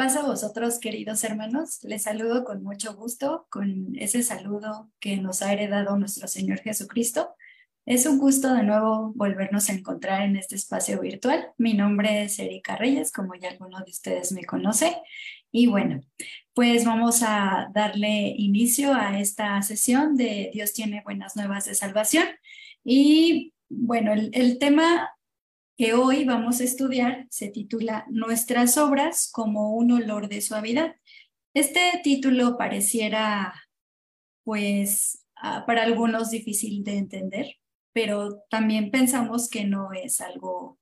Paz a vosotros, queridos hermanos. Les saludo con mucho gusto, con ese saludo que nos ha heredado nuestro Señor Jesucristo. Es un gusto de nuevo volvernos a encontrar en este espacio virtual. Mi nombre es Erika Reyes, como ya alguno de ustedes me conoce. Y bueno, pues vamos a darle inicio a esta sesión de Dios tiene buenas nuevas de salvación. Y bueno, el, el tema que hoy vamos a estudiar se titula Nuestras obras como un olor de suavidad. Este título pareciera, pues, ah, para algunos difícil de entender, pero también pensamos que no es algo,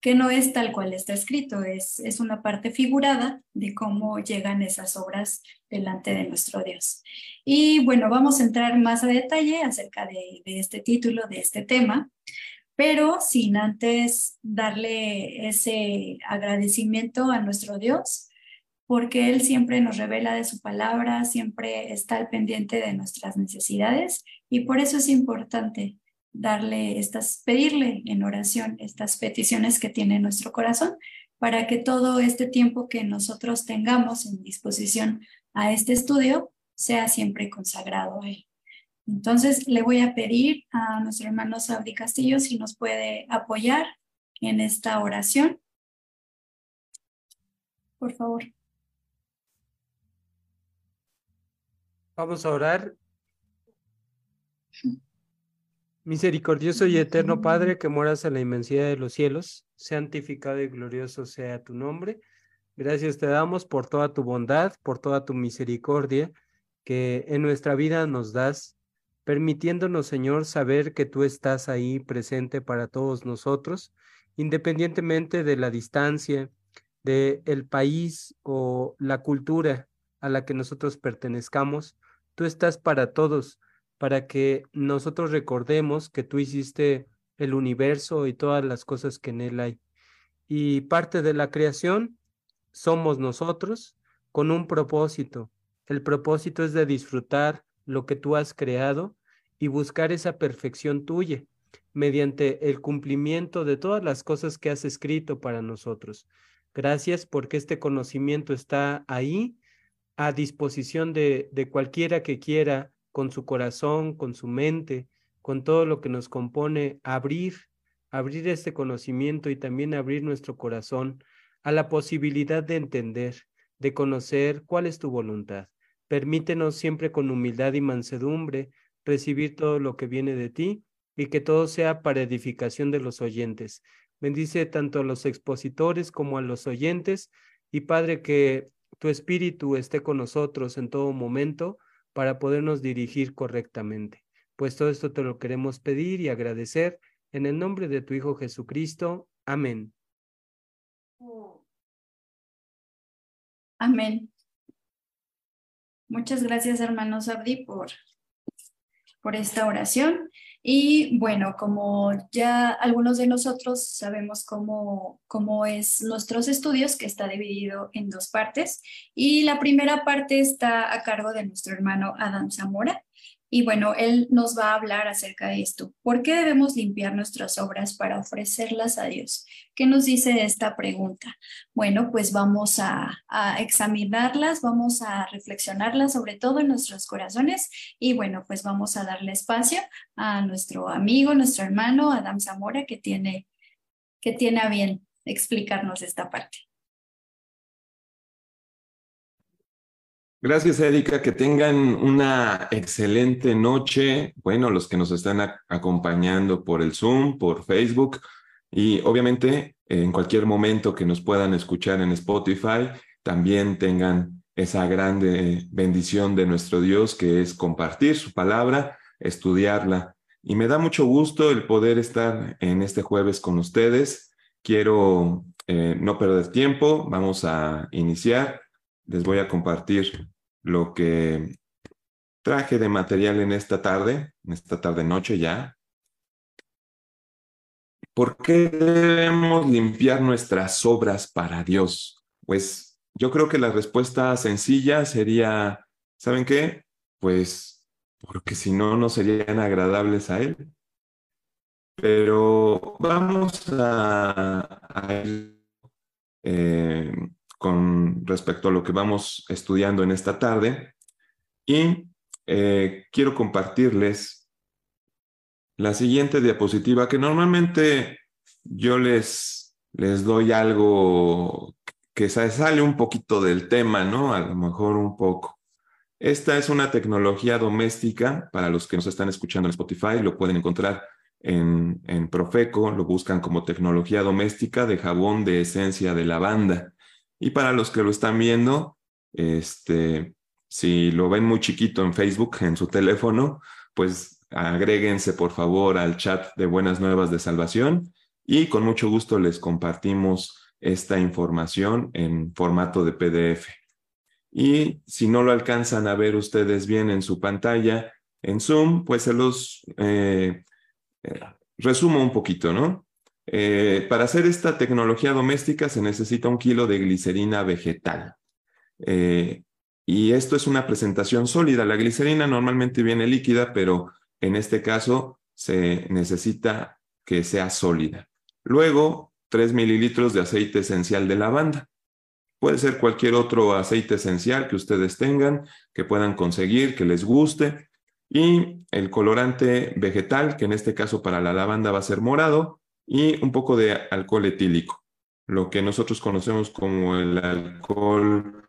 que no es tal cual está escrito, es, es una parte figurada de cómo llegan esas obras delante de nuestro Dios. Y bueno, vamos a entrar más a detalle acerca de, de este título, de este tema pero sin antes darle ese agradecimiento a nuestro Dios, porque Él siempre nos revela de su palabra, siempre está al pendiente de nuestras necesidades y por eso es importante darle estas, pedirle en oración estas peticiones que tiene nuestro corazón para que todo este tiempo que nosotros tengamos en disposición a este estudio sea siempre consagrado a Él. Entonces le voy a pedir a nuestro hermano Saudi Castillo si nos puede apoyar en esta oración. Por favor. Vamos a orar. Misericordioso y eterno Padre, que moras en la inmensidad de los cielos, santificado y glorioso sea tu nombre. Gracias te damos por toda tu bondad, por toda tu misericordia que en nuestra vida nos das permitiéndonos, Señor, saber que tú estás ahí presente para todos nosotros, independientemente de la distancia, de el país o la cultura a la que nosotros pertenezcamos, tú estás para todos, para que nosotros recordemos que tú hiciste el universo y todas las cosas que en él hay. Y parte de la creación somos nosotros con un propósito. El propósito es de disfrutar lo que tú has creado y buscar esa perfección tuya mediante el cumplimiento de todas las cosas que has escrito para nosotros. Gracias porque este conocimiento está ahí a disposición de, de cualquiera que quiera con su corazón, con su mente, con todo lo que nos compone, abrir, abrir este conocimiento y también abrir nuestro corazón a la posibilidad de entender, de conocer cuál es tu voluntad. Permítenos siempre con humildad y mansedumbre recibir todo lo que viene de ti y que todo sea para edificación de los oyentes. Bendice tanto a los expositores como a los oyentes y Padre que tu espíritu esté con nosotros en todo momento para podernos dirigir correctamente. Pues todo esto te lo queremos pedir y agradecer en el nombre de tu Hijo Jesucristo. Amén. Amén. Muchas gracias, hermanos Abdi, por, por esta oración. Y bueno, como ya algunos de nosotros sabemos cómo, cómo es nuestros estudios, que está dividido en dos partes. Y la primera parte está a cargo de nuestro hermano Adam Zamora. Y bueno, él nos va a hablar acerca de esto. ¿Por qué debemos limpiar nuestras obras para ofrecerlas a Dios? ¿Qué nos dice esta pregunta? Bueno, pues vamos a, examinarlas, vamos a reflexionarlas sobre todo en nuestros corazones y bueno, pues vamos a darle espacio a nuestro amigo, nuestro hermano Adam Zamora, que tiene, que tiene a bien explicarnos esta parte. Gracias, Erika. Que tengan una excelente noche. Bueno, los que nos están acompañando por el Zoom, por Facebook y obviamente en cualquier momento que nos puedan escuchar en Spotify, también tengan esa grande bendición de nuestro Dios que es compartir su palabra, estudiarla. Y me da mucho gusto el poder estar en este jueves con ustedes. Quiero eh, no perder tiempo. Vamos a iniciar les voy a compartir lo que traje de material en esta tarde, en esta tarde-noche ya. ¿Por qué debemos limpiar nuestras obras para Dios? Pues yo creo que la respuesta sencilla sería, ¿saben qué? Pues porque si no, no serían agradables a Él. Pero vamos a, a eh, con respecto a lo que vamos estudiando en esta tarde y eh, quiero compartirles la siguiente diapositiva que normalmente yo les, les doy algo que sale un poquito del tema, ¿no? A lo mejor un poco. Esta es una tecnología doméstica, para los que nos están escuchando en Spotify, lo pueden encontrar en, en Profeco, lo buscan como tecnología doméstica de jabón de esencia de lavanda. Y para los que lo están viendo, este, si lo ven muy chiquito en Facebook, en su teléfono, pues agréguense por favor al chat de Buenas Nuevas de Salvación y con mucho gusto les compartimos esta información en formato de PDF. Y si no lo alcanzan a ver ustedes bien en su pantalla, en Zoom, pues se los eh, eh, resumo un poquito, ¿no? Eh, para hacer esta tecnología doméstica se necesita un kilo de glicerina vegetal. Eh, y esto es una presentación sólida. La glicerina normalmente viene líquida, pero en este caso se necesita que sea sólida. Luego, 3 mililitros de aceite esencial de lavanda. Puede ser cualquier otro aceite esencial que ustedes tengan, que puedan conseguir, que les guste. Y el colorante vegetal, que en este caso para la lavanda va a ser morado, y un poco de alcohol etílico, lo que nosotros conocemos como el alcohol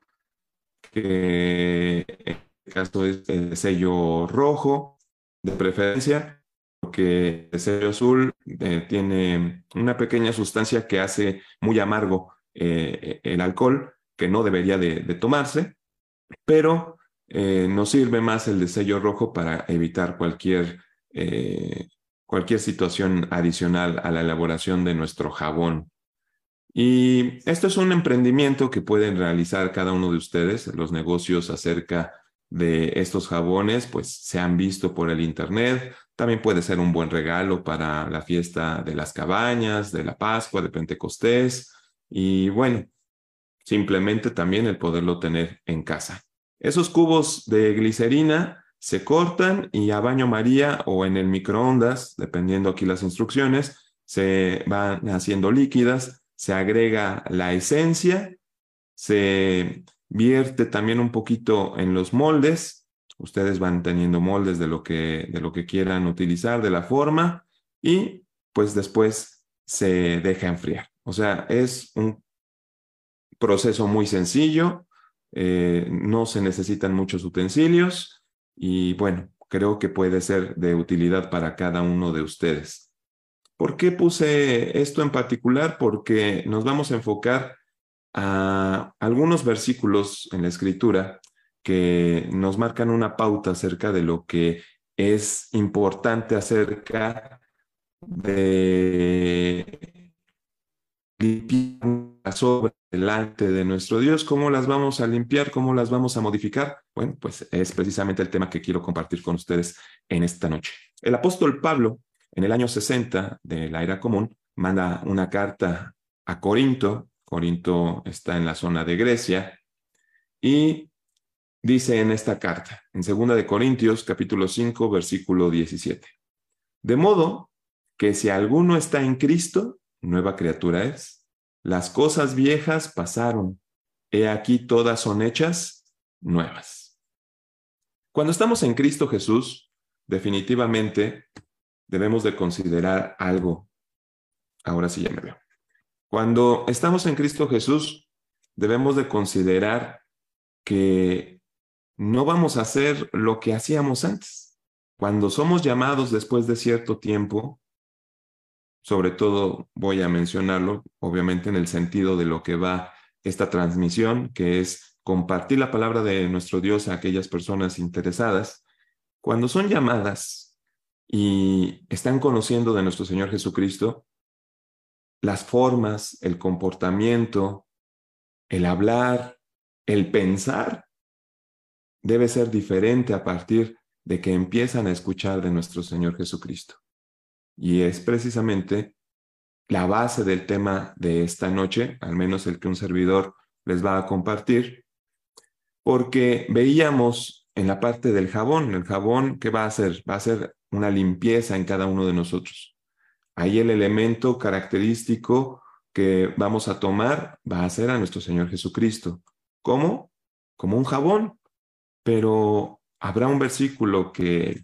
que en este caso es el sello rojo de preferencia, porque el sello azul eh, tiene una pequeña sustancia que hace muy amargo eh, el alcohol, que no debería de, tomarse, pero eh, nos sirve más el de sello rojo para evitar cualquier cualquier situación adicional a la elaboración de nuestro jabón. Y esto es un emprendimiento que pueden realizar cada uno de ustedes. Los negocios acerca de estos jabones, pues se han visto por el Internet. También puede ser un buen regalo para la fiesta de las cabañas, de la Pascua, de Pentecostés. Y bueno, simplemente también el poderlo tener en casa. Esos cubos de glicerina se cortan y a baño María o en el microondas, dependiendo aquí las instrucciones, se van haciendo líquidas, se agrega la esencia, se vierte también un poquito en los moldes, ustedes van teniendo moldes de lo que, de lo que quieran utilizar, de la forma, y pues después se deja enfriar. O sea, es un proceso muy sencillo, eh, no se necesitan muchos utensilios, y bueno, creo que puede ser de utilidad para cada uno de ustedes. ¿Por qué puse esto en particular? Porque nos vamos a enfocar a algunos versículos en la escritura que nos marcan una pauta acerca de lo que es importante acerca de limpiar las obras delante de nuestro Dios. ¿Cómo las vamos a limpiar? ¿Cómo las vamos a modificar? Bueno, pues es precisamente el tema que quiero compartir con ustedes en esta noche. El apóstol Pablo, en el año 60 de la era común, manda una carta a Corinto. Corinto está en la zona de Grecia. Y dice en esta carta, en 2 de Corintios, capítulo 5, versículo 17. De modo que si alguno está en Cristo, nueva criatura es. Las cosas viejas pasaron. He aquí todas son hechas nuevas. Cuando estamos en Cristo Jesús, definitivamente debemos de considerar algo. Ahora sí ya me veo. Cuando estamos en Cristo Jesús, debemos de considerar que no vamos a hacer lo que hacíamos antes. Cuando somos llamados después de cierto tiempo, sobre todo voy a mencionarlo, obviamente en el sentido de lo que va esta transmisión, que es compartir la palabra de nuestro Dios a aquellas personas interesadas, cuando son llamadas y están conociendo de nuestro Señor Jesucristo, las formas, el comportamiento, el hablar, el pensar, debe ser diferente a partir de que empiezan a escuchar de nuestro Señor Jesucristo. Y es precisamente la base del tema de esta noche, al menos el que un servidor les va a compartir, porque veíamos en la parte del jabón, el jabón, ¿qué va a hacer? Va a hacer una limpieza en cada uno de nosotros. Ahí el elemento característico que vamos a tomar va a ser a nuestro Señor Jesucristo. ¿Cómo? Como un jabón. Pero habrá un versículo que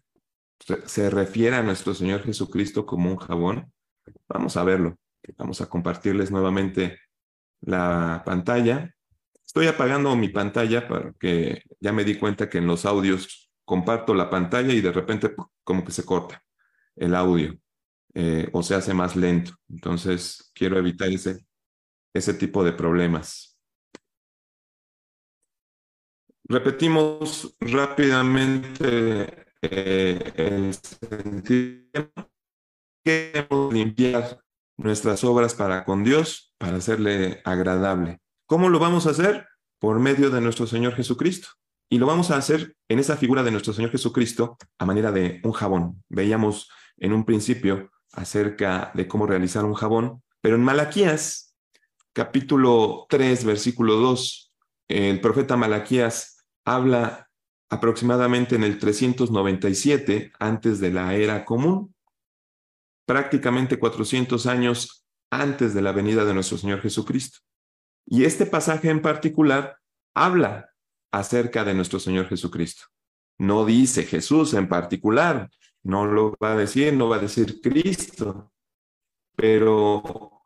se refiere a nuestro Señor Jesucristo como un jabón. Vamos a verlo. Vamos a compartirles nuevamente la pantalla. Estoy apagando mi pantalla porque ya me di cuenta que en los audios comparto la pantalla y de repente como que se corta el audio eh, o se hace más lento. Entonces quiero evitar ese, ese tipo de problemas. Repetimos rápidamente eh, el. Queremos limpiar nuestras obras para con Dios, para hacerle agradable. ¿Cómo lo vamos a hacer? Por medio de nuestro Señor Jesucristo. Y lo vamos a hacer en esa figura de nuestro Señor Jesucristo a manera de un jabón. Veíamos en un principio acerca de cómo realizar un jabón, pero en Malaquías, capítulo 3, versículo 2, el profeta Malaquías habla aproximadamente en el 397 antes de la era común, prácticamente 400 años antes de la venida de nuestro Señor Jesucristo. Y este pasaje en particular habla acerca de nuestro Señor Jesucristo. No dice Jesús en particular, no lo va a decir, no va a decir Cristo, pero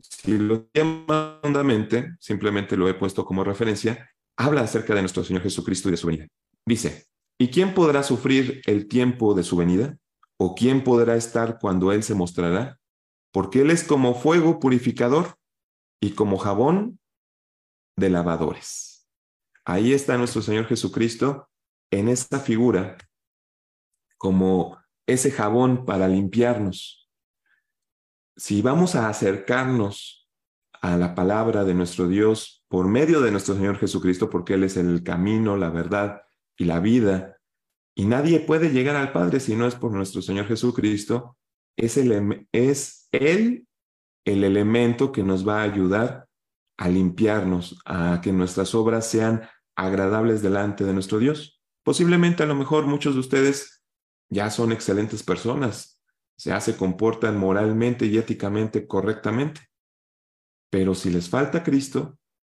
si lo llama fundamente, simplemente lo he puesto como referencia, habla acerca de nuestro Señor Jesucristo y de su venida. Dice, ¿y quién podrá sufrir el tiempo de su venida? ¿O quién podrá estar cuando Él se mostrará? Porque Él es como fuego purificador y como jabón de lavadores. Ahí está nuestro Señor Jesucristo en esta figura como ese jabón para limpiarnos. Si vamos a acercarnos a la palabra de nuestro Dios por medio de nuestro Señor Jesucristo, porque Él es el camino, la verdad y la vida. Y nadie puede llegar al Padre si no es por nuestro Señor Jesucristo. Es, el, es Él el elemento que nos va a ayudar a limpiarnos, a que nuestras obras sean agradables delante de nuestro Dios. Posiblemente a lo mejor muchos de ustedes ya son excelentes personas, ya se comportan moralmente y éticamente correctamente. Pero si les falta Cristo,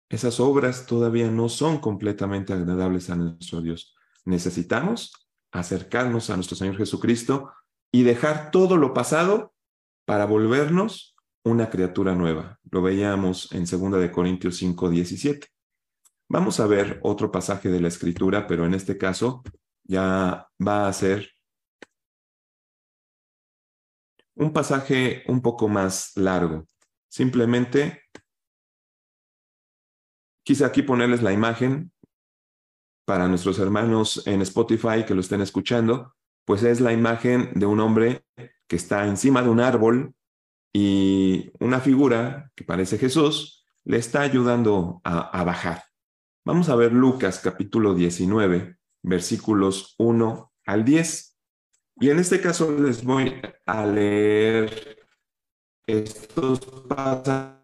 esas obras todavía no son completamente agradables a nuestro Dios. Necesitamos acercarnos a nuestro Señor Jesucristo y dejar todo lo pasado para volvernos una criatura nueva. Lo veíamos en 2 de Corintios 5, 17. Vamos a ver otro pasaje de la Escritura, pero en este caso ya va a ser un pasaje un poco más largo. Simplemente Quise aquí ponerles la imagen para nuestros hermanos en Spotify que lo estén escuchando, pues es la imagen de un hombre que está encima de un árbol y una figura que parece Jesús le está ayudando a, bajar. Vamos a ver Lucas capítulo 19, versículos 1 al 10. Y en este caso les voy a leer estos pasajes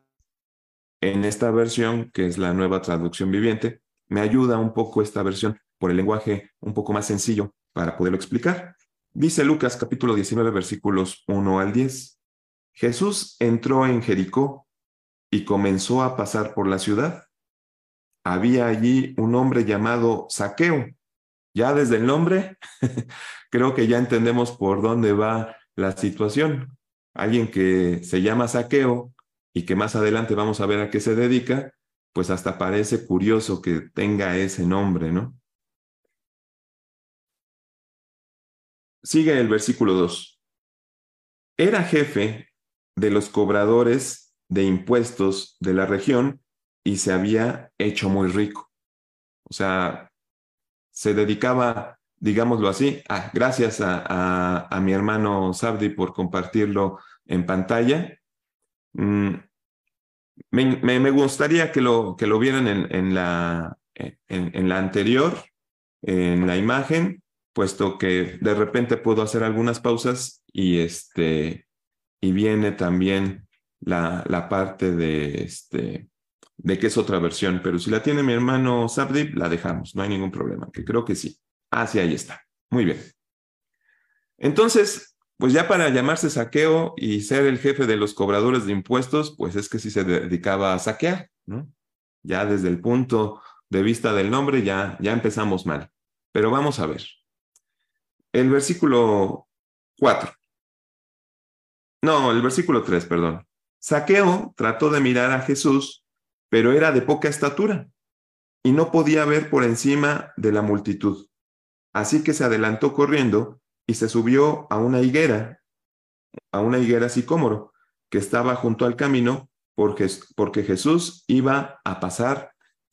en esta versión, que es la nueva traducción viviente. Me ayuda un poco esta versión por el lenguaje un poco más sencillo para poderlo explicar. Dice Lucas capítulo 19 versículos 1 al 10. Jesús entró en Jericó y comenzó a pasar por la ciudad. Había allí un hombre llamado Saqueo. Ya desde el nombre, creo que ya entendemos por dónde va la situación. Alguien que se llama Saqueo y que más adelante vamos a ver a qué se dedica, pues hasta parece curioso que tenga ese nombre, ¿no? Sigue el versículo 2. Era jefe de los cobradores de impuestos de la región y se había hecho muy rico. O sea, se dedicaba, digámoslo así, ah, gracias a, mi hermano Sabdi por compartirlo en pantalla. Mm, me, gustaría que lo, que lo vieran en, la, en la anterior, en la imagen, puesto que de repente puedo hacer algunas pausas y, este, y viene también la, la parte de, este, de que es otra versión, pero si la tiene mi hermano Sabdip, la dejamos, no hay ningún problema, que creo que sí. Ah, sí, ahí está. Muy bien. Entonces, pues ya para llamarse saqueo y ser el jefe de los cobradores de impuestos, pues es que sí se dedicaba a saquear, ¿no? Ya desde el punto de vista del nombre ya, ya empezamos mal. Pero vamos a ver. El versículo 4. No, el versículo 3, perdón. Saqueo trató de mirar a Jesús, pero era de poca estatura y no podía ver por encima de la multitud. Así que se adelantó corriendo y se subió a una higuera, a una higuera sicómoro, que estaba junto al camino porque, porque Jesús iba a pasar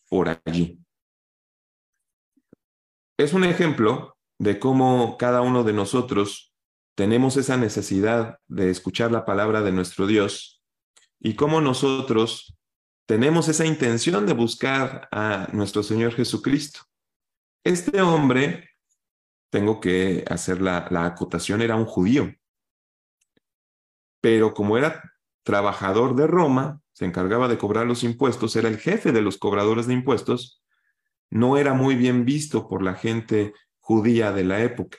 por allí. Es un ejemplo de cómo cada uno de nosotros tenemos esa necesidad de escuchar la palabra de nuestro Dios y cómo nosotros tenemos esa intención de buscar a nuestro Señor Jesucristo. Este hombre, tengo que hacer la, la acotación, era un judío, pero como era trabajador de Roma, se encargaba de cobrar los impuestos, era el jefe de los cobradores de impuestos, no era muy bien visto por la gente judía de la época.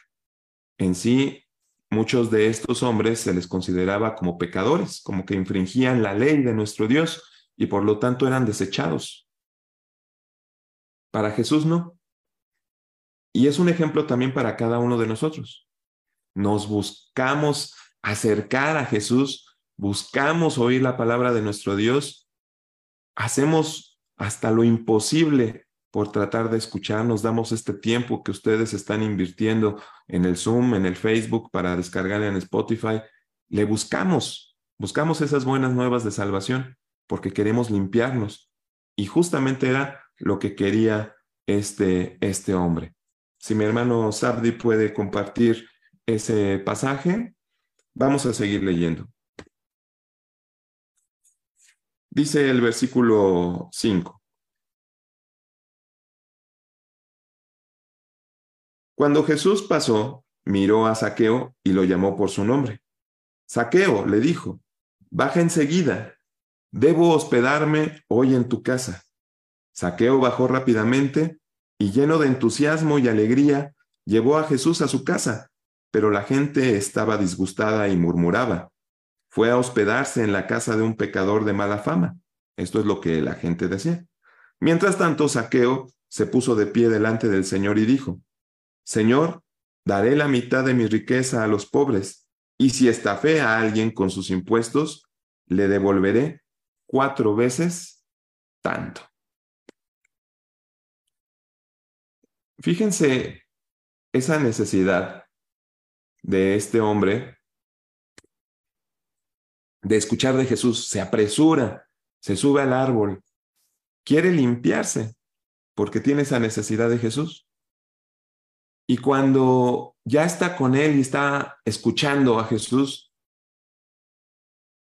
En sí, muchos de estos hombres se les consideraba como pecadores, como que infringían la ley de nuestro Dios y por lo tanto eran desechados. Para Jesús no. Y es un ejemplo también para cada uno de nosotros. Nos buscamos acercar a Jesús, buscamos oír la palabra de nuestro Dios, hacemos hasta lo imposible por tratar de escuchar. Nos damos este tiempo que ustedes están invirtiendo en el Zoom, en el Facebook, para descargar en Spotify. Le buscamos, buscamos esas buenas nuevas de salvación porque queremos limpiarnos. Y justamente era lo que quería este, este hombre. Si mi hermano Sabdi puede compartir ese pasaje, vamos a seguir leyendo. Dice el versículo 5. Cuando Jesús pasó, miró a Saqueo y lo llamó por su nombre. Saqueo, le dijo, baja enseguida, debo hospedarme hoy en tu casa. Saqueo bajó rápidamente y lleno de entusiasmo y alegría, llevó a Jesús a su casa, pero la gente estaba disgustada y murmuraba. Fue a hospedarse en la casa de un pecador de mala fama. Esto es lo que la gente decía. Mientras tanto, Saqueo se puso de pie delante del Señor y dijo, Señor, daré la mitad de mi riqueza a los pobres, y si estafé a alguien con sus impuestos, le devolveré cuatro veces tanto. Fíjense esa necesidad de este hombre de escuchar de Jesús. Se apresura, se sube al árbol, quiere limpiarse porque tiene esa necesidad de Jesús. Y cuando ya está con Él y está escuchando a Jesús,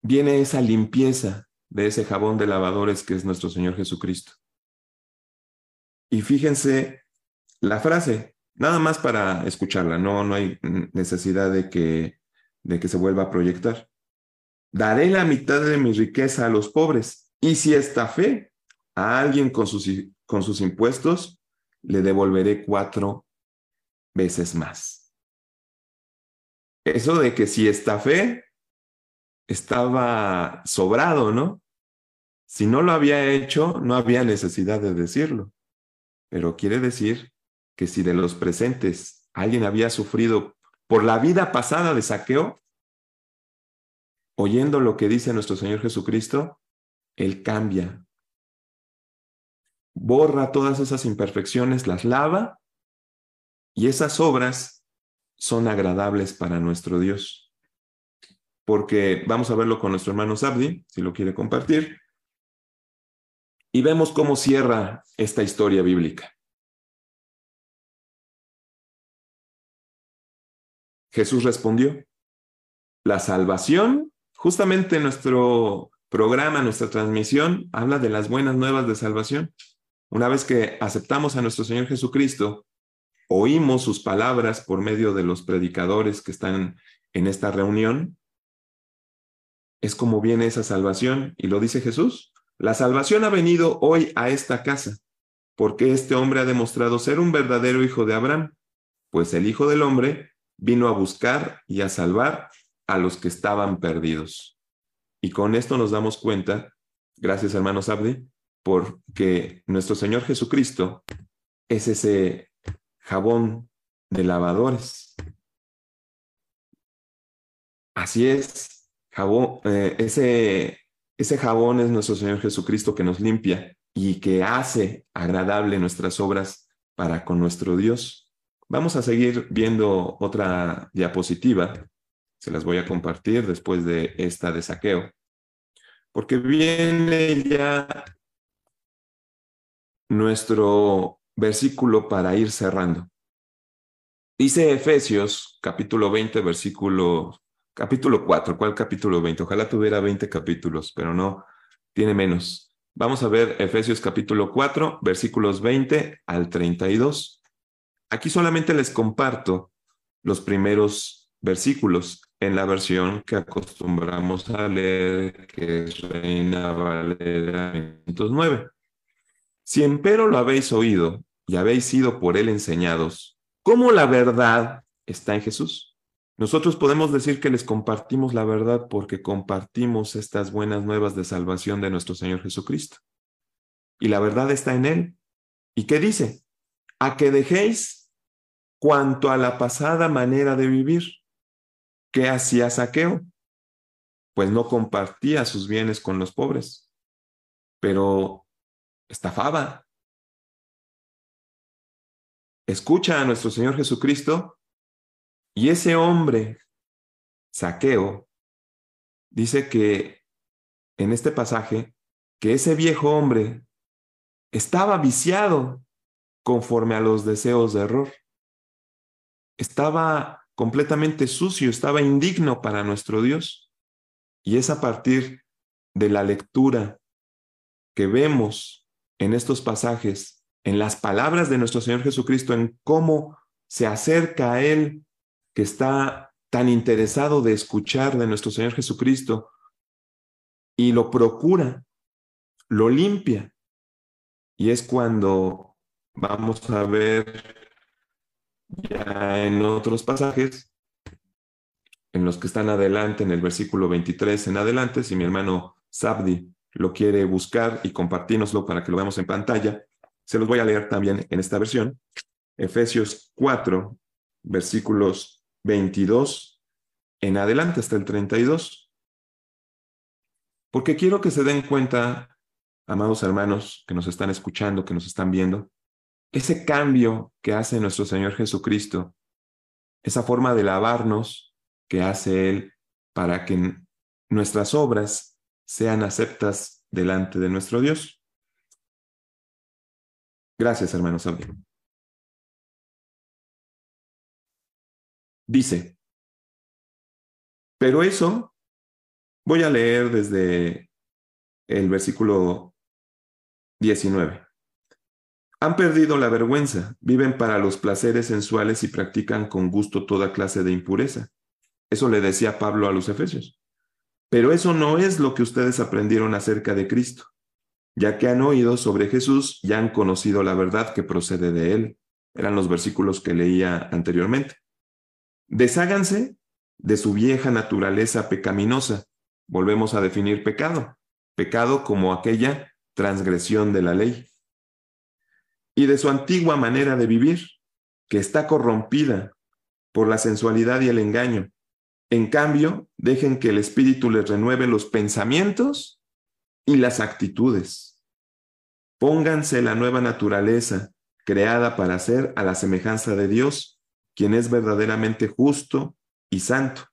viene esa limpieza de ese jabón de lavadores que es nuestro Señor Jesucristo. Y fíjense la frase, nada más para escucharla, no, no hay necesidad de que, de que se vuelva a proyectar. Daré la mitad de mi riqueza a los pobres y si fe a alguien con sus, con sus impuestos, le devolveré cuatro veces más. Eso de que si fe estaba sobrado, ¿no? Si no lo había hecho, no había necesidad de decirlo. Pero quiere decir que si de los presentes alguien había sufrido por la vida pasada de saqueo, oyendo lo que dice nuestro Señor Jesucristo, Él cambia, borra todas esas imperfecciones, las lava y esas obras son agradables para nuestro Dios. Porque vamos a verlo con nuestro hermano Sabdi, si lo quiere compartir, y vemos cómo cierra esta historia bíblica. Jesús respondió, la salvación, justamente nuestro programa, nuestra transmisión, habla de las buenas nuevas de salvación. Una vez que aceptamos a nuestro Señor Jesucristo, oímos sus palabras por medio de los predicadores que están en esta reunión, es como viene esa salvación, y lo dice Jesús. La salvación ha venido hoy a esta casa, porque este hombre ha demostrado ser un verdadero hijo de Abraham, pues el Hijo del Hombre vino a buscar y a salvar a los que estaban perdidos. Y con esto nos damos cuenta, gracias hermanos Abdi, porque nuestro Señor Jesucristo es ese jabón de lavadores. Así es, jabón, eh, ese ese jabón es nuestro Señor Jesucristo que nos limpia y que hace agradable nuestras obras para con nuestro Dios. Vamos a seguir viendo otra diapositiva. Se las voy a compartir después de esta de saqueo. Porque viene ya nuestro versículo para ir cerrando. Dice Efesios capítulo 20, versículo Capítulo 4, ¿cuál capítulo 20? Ojalá tuviera 20 capítulos, pero no, tiene menos. Vamos a ver Efesios capítulo 4, versículos 20 al 32. Aquí solamente les comparto los primeros versículos en la versión que acostumbramos a leer, que es Reina Valera 509. Si empero lo habéis oído y habéis sido por él enseñados, ¿cómo la verdad está en Jesús? Nosotros podemos decir que les compartimos la verdad porque compartimos estas buenas nuevas de salvación de nuestro Señor Jesucristo. Y la verdad está en Él. ¿Y qué dice? A que dejéis cuanto a la pasada manera de vivir. ¿Qué hacía Saqueo? Pues no compartía sus bienes con los pobres, pero estafaba. Escucha a nuestro Señor Jesucristo y ese hombre, Saqueo, dice que en este pasaje, que ese viejo hombre estaba viciado conforme a los deseos de error. Estaba completamente sucio, estaba indigno para nuestro Dios. Y es a partir de la lectura que vemos en estos pasajes, en las palabras de nuestro Señor Jesucristo, en cómo se acerca a Él que está tan interesado de escuchar de nuestro Señor Jesucristo y lo procura, lo limpia. Y es cuando vamos a ver ya en otros pasajes, en los que están adelante, en el versículo 23 en adelante, si mi hermano Sabdi lo quiere buscar y compartirnoslo para que lo veamos en pantalla, se los voy a leer también en esta versión. Efesios 4, versículos 22 en adelante hasta el 32. Porque quiero que se den cuenta, amados hermanos que nos están escuchando, que nos están viendo, ese cambio que hace nuestro Señor Jesucristo, esa forma de lavarnos que hace Él para que nuestras obras sean aceptas delante de nuestro Dios. Gracias, hermanos. Dice, pero eso voy a leer desde el versículo 19. Han perdido la vergüenza, viven para los placeres sensuales y practican con gusto toda clase de impureza. Eso le decía Pablo a los Efesios. Pero eso no es lo que ustedes aprendieron acerca de Cristo, ya que han oído sobre Jesús y han conocido la verdad que procede de él. Eran los versículos que leía anteriormente. Desháganse de su vieja naturaleza pecaminosa. Volvemos a definir pecado. Pecado como aquella transgresión de la ley. Y de su antigua manera de vivir, que está corrompida por la sensualidad y el engaño en cambio, dejen que el Espíritu les renueve los pensamientos y las actitudes. Pónganse la nueva naturaleza creada para ser a la semejanza de Dios, quien es verdaderamente justo y santo.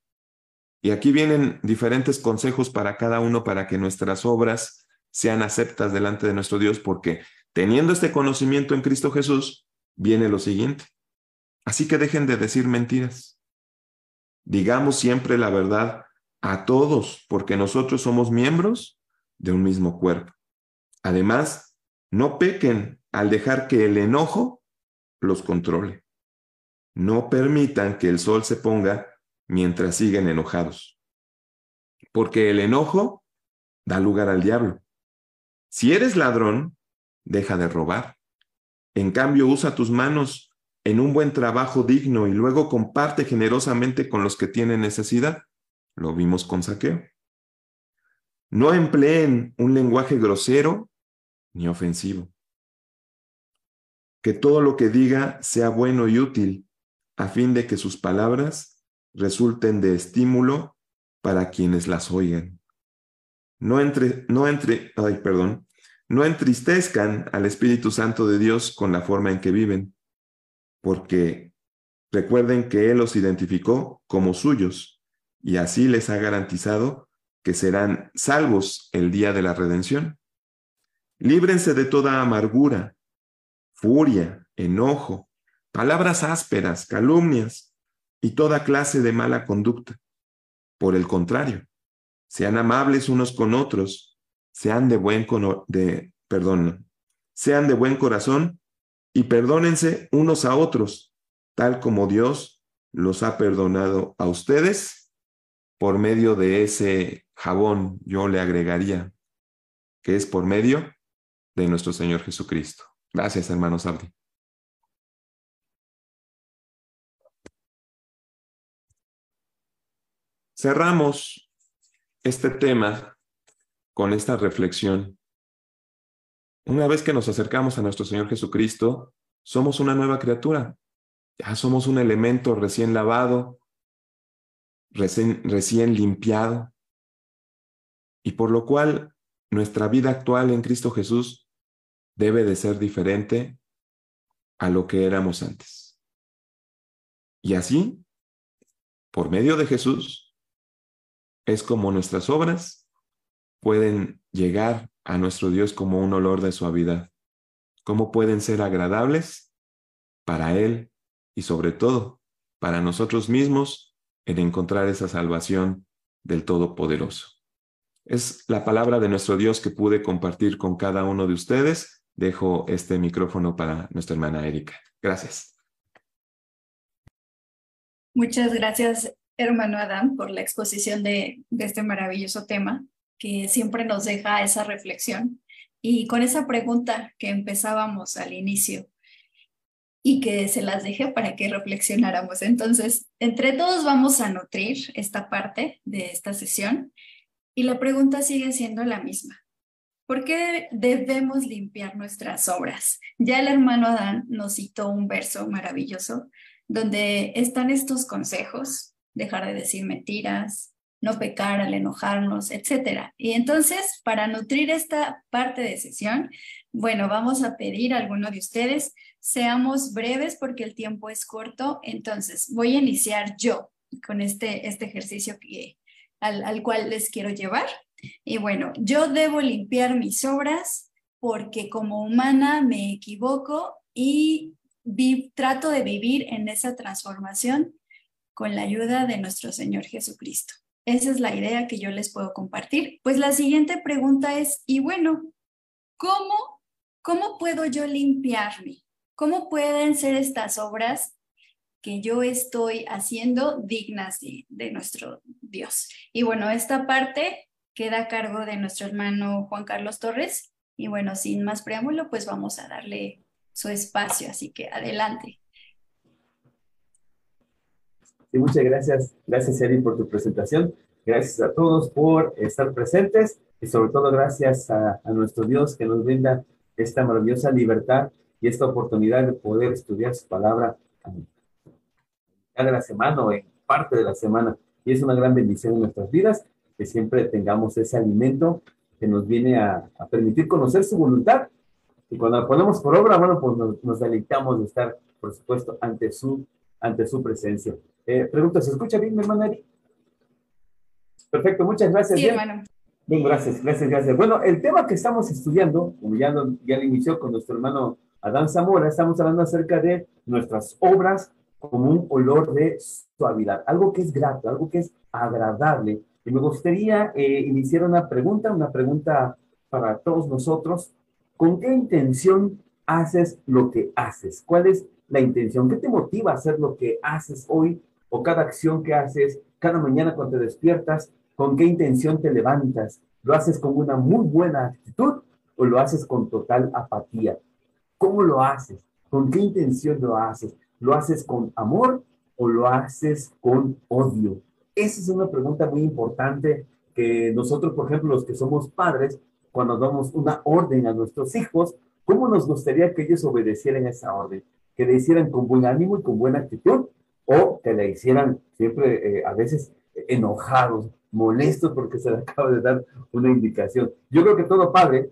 Y aquí vienen diferentes consejos para cada uno para que nuestras obras sean aceptas delante de nuestro Dios, porque teniendo este conocimiento en Cristo Jesús, viene lo siguiente. Así que dejen de decir mentiras Digamos siempre la verdad a todos, porque nosotros somos miembros de un mismo cuerpo. Además, no pequen al dejar que el enojo los controle. No permitan que el sol se ponga mientras siguen enojados, porque el enojo da lugar al diablo. Si eres ladrón, deja de robar. En cambio, usa tus manos en un buen trabajo digno y luego comparte generosamente con los que tienen necesidad. Lo vimos con saqueo. No empleen un lenguaje grosero ni ofensivo. Que todo lo que diga sea bueno y útil, a fin de que sus palabras resulten de estímulo para quienes las oigan. No entre, no entre, ay, perdón, no entristezcan al Espíritu Santo de Dios con la forma en que viven porque recuerden que Él los identificó como suyos y así les ha garantizado que serán salvos el día de la redención. Líbrense de toda amargura, furia, enojo, palabras ásperas, calumnias y toda clase de mala conducta. Por el contrario, sean amables unos con otros, sean de buen de perdón, sean de buen corazón y perdónense unos a otros, tal como Dios los ha perdonado a ustedes por medio de ese jabón, yo le agregaría, que es por medio de nuestro Señor Jesucristo. Gracias, hermanos Abdi. Cerramos este tema con esta reflexión una vez que nos acercamos a nuestro Señor Jesucristo, somos una nueva criatura. Ya somos un elemento recién lavado, recién, limpiado, y por lo cual nuestra vida actual en Cristo Jesús debe de ser diferente a lo que éramos antes. Y así, por medio de Jesús, es como nuestras obras pueden llegar a nuestro Dios como un olor de suavidad. ¿Cómo pueden ser agradables para Él y sobre todo para nosotros mismos en encontrar esa salvación del Todopoderoso? Es la palabra de nuestro Dios que pude compartir con cada uno de ustedes. Dejo este micrófono para nuestra hermana Erika. Gracias. Muchas gracias, hermano Adán, por la exposición de, de este maravilloso tema que siempre nos deja esa reflexión. Y con esa pregunta que empezábamos al inicio y que se las dejé para que reflexionáramos. Entonces, entre todos vamos a nutrir esta parte de esta sesión y la pregunta sigue siendo la misma. ¿Por qué debemos limpiar nuestras obras? Ya el hermano Adán nos citó un verso maravilloso donde están estos consejos, dejar de decir mentiras, no pecar al enojarnos, etcétera. Y entonces, para nutrir esta parte de sesión, bueno, vamos a pedir a alguno de ustedes, seamos breves porque el tiempo es corto, entonces voy a iniciar yo con este, este ejercicio que, al, al cual les quiero llevar. Y bueno, yo debo limpiar mis obras porque como humana me equivoco y trato de vivir en esa transformación con la ayuda de nuestro Señor Jesucristo. Esa es la idea que yo les puedo compartir. Pues la siguiente pregunta es, y bueno, ¿cómo ¿cómo puedo yo limpiarme? ¿Cómo pueden ser estas obras que yo estoy haciendo dignas de, de nuestro Dios? Y bueno, esta parte queda a cargo de nuestro hermano Juan Carlos Torres. Y bueno, sin más preámbulo, pues vamos a darle su espacio. Así que adelante. Sí, muchas gracias. Gracias, Eri, por tu presentación. Gracias a todos por estar presentes y sobre todo gracias a, a nuestro Dios que nos brinda esta maravillosa libertad y esta oportunidad de poder estudiar su palabra cada la semana o en parte de la semana. Y es una gran bendición en nuestras vidas que siempre tengamos ese alimento que nos viene a, a permitir conocer su voluntad. Y cuando la ponemos por obra, bueno, pues nos, nos deleitamos de estar, por supuesto, ante su, ante su presencia. Eh, pregunta, ¿se escucha bien, mi hermana Eri? Perfecto, muchas gracias. Sí, hermano. Bien, gracias, gracias, gracias. Bueno, el tema que estamos estudiando, como ya, lo, ya lo inició con nuestro hermano Adán Zamora, estamos hablando acerca de nuestras obras como un olor de suavidad, algo que es grato, algo que es agradable. Y me gustaría eh, iniciar una pregunta, una pregunta para todos nosotros. ¿Con qué intención haces lo que haces? ¿Cuál es la intención? ¿Qué te motiva a hacer lo que haces hoy o cada acción que haces cada mañana cuando te despiertas? ¿Con qué intención te levantas? ¿Lo haces con una muy buena actitud o lo haces con total apatía? ¿Cómo lo haces? ¿Con qué intención lo haces? ¿Lo haces con amor o lo haces con odio? Esa es una pregunta muy importante que nosotros, por ejemplo, los que somos padres, cuando damos una orden a nuestros hijos, ¿cómo nos gustaría que ellos obedecieran esa orden? Que le hicieran con buen ánimo y con buena actitud o que le hicieran siempre, eh, a veces, enojados, molestos porque se le acaba de dar una indicación. Yo creo que todo padre,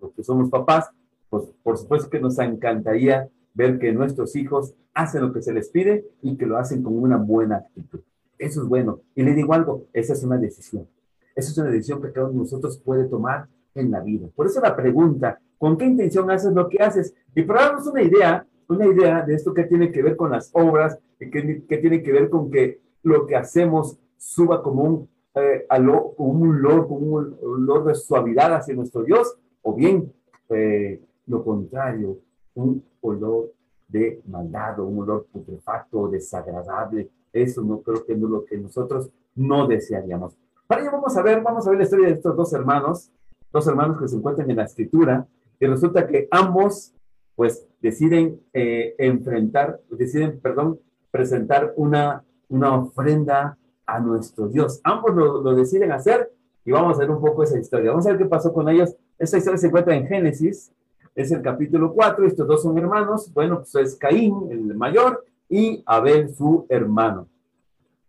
los que somos papás, pues por supuesto que nos encantaría ver que nuestros hijos hacen lo que se les pide y que lo hacen con una buena actitud. Eso es bueno. Y le digo algo, esa es una decisión. Esa es una decisión que cada uno de nosotros puede tomar en la vida. Por eso la pregunta, ¿con qué intención haces lo que haces? Y para darnos una idea, una idea de esto que tiene que ver con las obras, que, que tiene que ver con que lo que hacemos suba como un, eh, como un olor, como un olor de suavidad hacia nuestro Dios, o bien eh, lo contrario, un olor de maldad, un olor putrefacto, desagradable. Eso no creo que lo que nosotros no desearíamos. Para ello vamos a ver, vamos a ver la historia de estos dos hermanos, dos hermanos que se encuentran en la escritura, y resulta que ambos, pues, deciden eh, enfrentar, deciden, perdón, presentar una, una ofrenda a nuestro Dios. Ambos lo, lo, deciden hacer y vamos a ver un poco esa historia. Vamos a ver qué pasó con ellos. Esta historia se encuentra en Génesis, es el capítulo 4. Estos dos son hermanos. Bueno, pues es Caín, el mayor, y Abel, su hermano.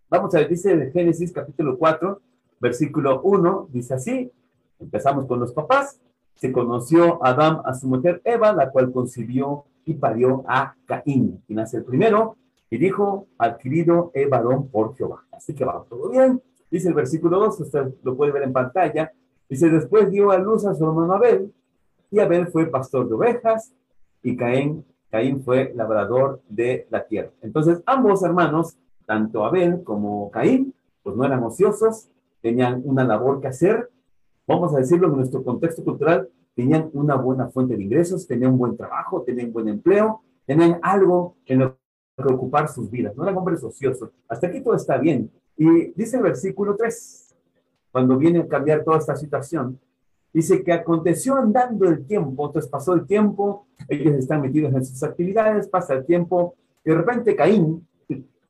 Vamos a ver, dice en Génesis capítulo 4, versículo 1, dice así. Empezamos con los papás. Se conoció Adán a su mujer Eva, la cual concibió y parió a Caín, quien nace el primero, y dijo, adquirido he varón por Jehová. Así que va todo bien. Dice el versículo 2, usted lo puede ver en pantalla. Dice, después dio a luz a su hermano Abel, y Abel fue pastor de ovejas, y Caín, Caín fue labrador de la tierra. Entonces, ambos hermanos, tanto Abel como Caín, pues no eran ociosos, tenían una labor que hacer. Vamos a decirlo en nuestro contexto cultural, tenían una buena fuente de ingresos, tenían un buen trabajo, tenían un buen empleo, tenían algo en lo preocupar sus vidas, no eran hombres ociosos. Hasta aquí todo está bien. Y dice el versículo 3, cuando viene a cambiar toda esta situación, dice que aconteció andando el tiempo, entonces pasó el tiempo, ellos están metidos en sus actividades, pasa el tiempo, y de repente Caín,